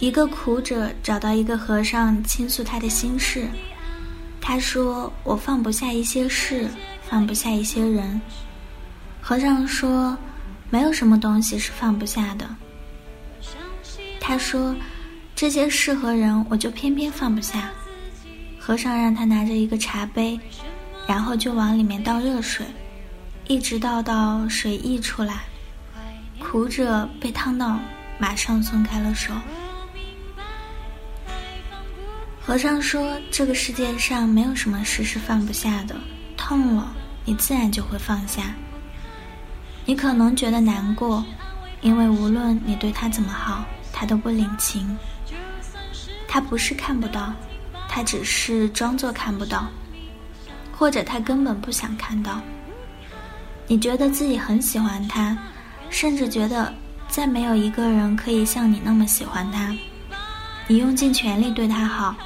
一个苦者找到一个和尚倾诉他的心事，他说：“我放不下一些事，放不下一些人。”和尚说：“没有什么东西是放不下的。”他说：“这些事和人，我就偏偏放不下。”和尚让他拿着一个茶杯，然后就往里面倒热水，一直倒到水溢出来。苦者被烫到，马上松开了手。和尚说：“这个世界上没有什么事是放不下的，痛了，你自然就会放下。你可能觉得难过，因为无论你对他怎么好，他都不领情。他不是看不到，他只是装作看不到，或者他根本不想看到。你觉得自己很喜欢他，甚至觉得再没有一个人可以像你那么喜欢他。你用尽全力对他好。”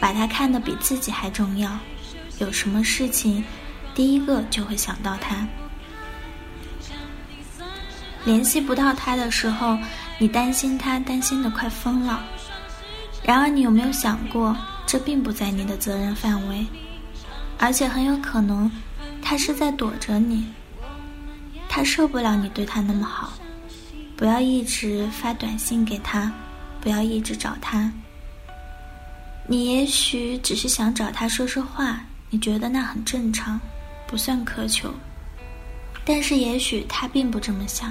把他看得比自己还重要，有什么事情，第一个就会想到他。联系不到他的时候，你担心他，担心的快疯了。然而，你有没有想过，这并不在你的责任范围，而且很有可能，他是在躲着你。他受不了你对他那么好，不要一直发短信给他，不要一直找他。你也许只是想找他说说话，你觉得那很正常，不算苛求。但是也许他并不这么想。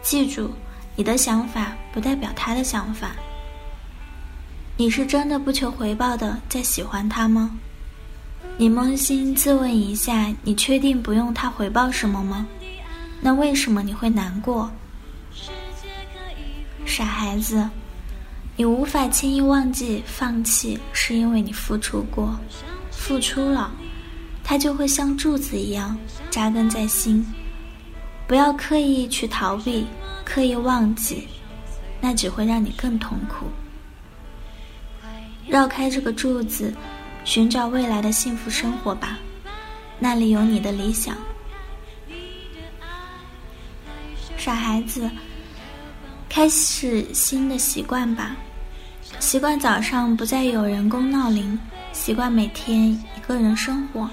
记住，你的想法不代表他的想法。你是真的不求回报的在喜欢他吗？你扪心自问一下，你确定不用他回报什么吗？那为什么你会难过？傻孩子。你无法轻易忘记放弃，是因为你付出过，付出了，它就会像柱子一样扎根在心。不要刻意去逃避，刻意忘记，那只会让你更痛苦。绕开这个柱子，寻找未来的幸福生活吧，那里有你的理想。傻孩子。开始新的习惯吧，习惯早上不再有人工闹铃，习惯每天一个人生活，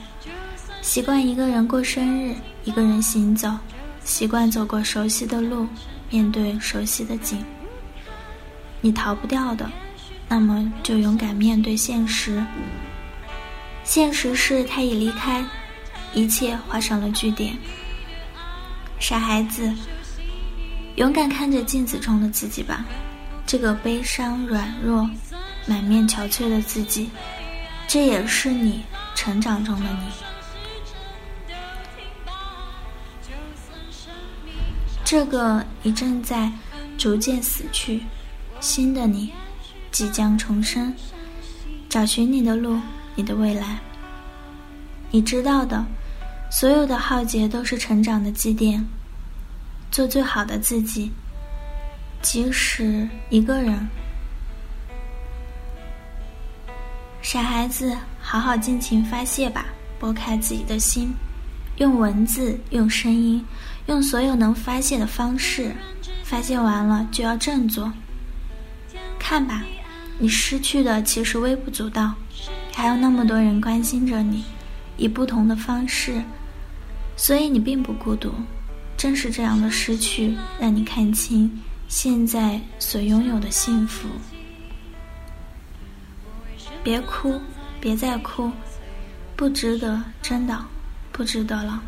习惯一个人过生日，一个人行走，习惯走过熟悉的路，面对熟悉的景。你逃不掉的，那么就勇敢面对现实。现实是他已离开，一切画上了句点。傻孩子。勇敢看着镜子中的自己吧，这个悲伤、软弱、满面憔悴的自己，这也是你成长中的你。这个你正在逐渐死去，新的你即将重生，找寻你的路，你的未来。你知道的，所有的浩劫都是成长的积淀。做最好的自己，即使一个人。傻孩子，好好尽情发泄吧，拨开自己的心，用文字，用声音，用所有能发泄的方式。发泄完了就要振作。看吧，你失去的其实微不足道，还有那么多人关心着你，以不同的方式，所以你并不孤独。正是这样的失去，让你看清现在所拥有的幸福。别哭，别再哭，不值得，真的不值得了。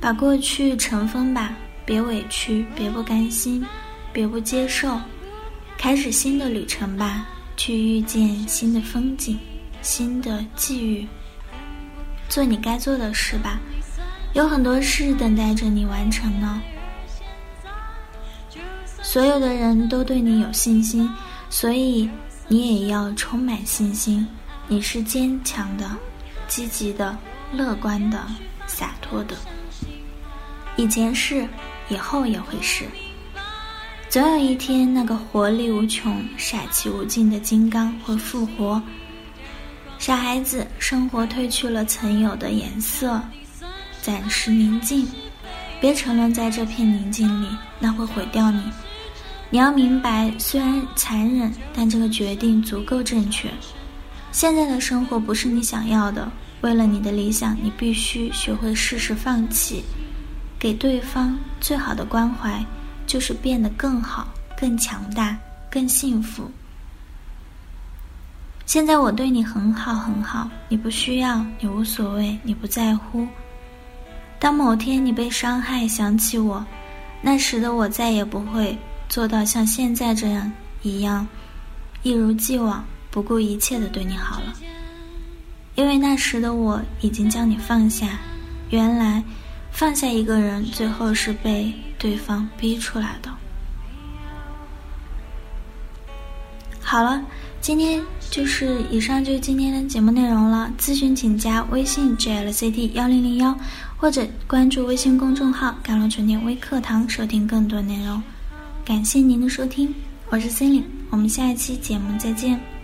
把过去尘封吧，别委屈，别不甘心，别不接受，开始新的旅程吧，去遇见新的风景，新的际遇，做你该做的事吧。有很多事等待着你完成呢。所有的人都对你有信心，所以你也要充满信心。你是坚强的、积极的、乐观的、洒脱的。以前是，以后也会是。总有一天，那个活力无穷、傻气无尽的金刚会复活。傻孩子，生活褪去了曾有的颜色，暂时宁静。别沉沦在这片宁静里，那会毁掉你。你要明白，虽然残忍，但这个决定足够正确。现在的生活不是你想要的，为了你的理想，你必须学会适时放弃。给对方最好的关怀，就是变得更好、更强大、更幸福。现在我对你很好很好，你不需要，你无所谓，你不在乎。当某天你被伤害，想起我，那时的我再也不会做到像现在这样一样，一如既往不顾一切的对你好了。因为那时的我已经将你放下，原来。放下一个人，最后是被对方逼出来的。好了，今天就是以上就是今天的节目内容了。咨询请加微信 jlct 幺零零幺，或者关注微信公众号“甘露春天微课堂”收听更多内容。感谢您的收听，我是森林，我们下一期节目再见。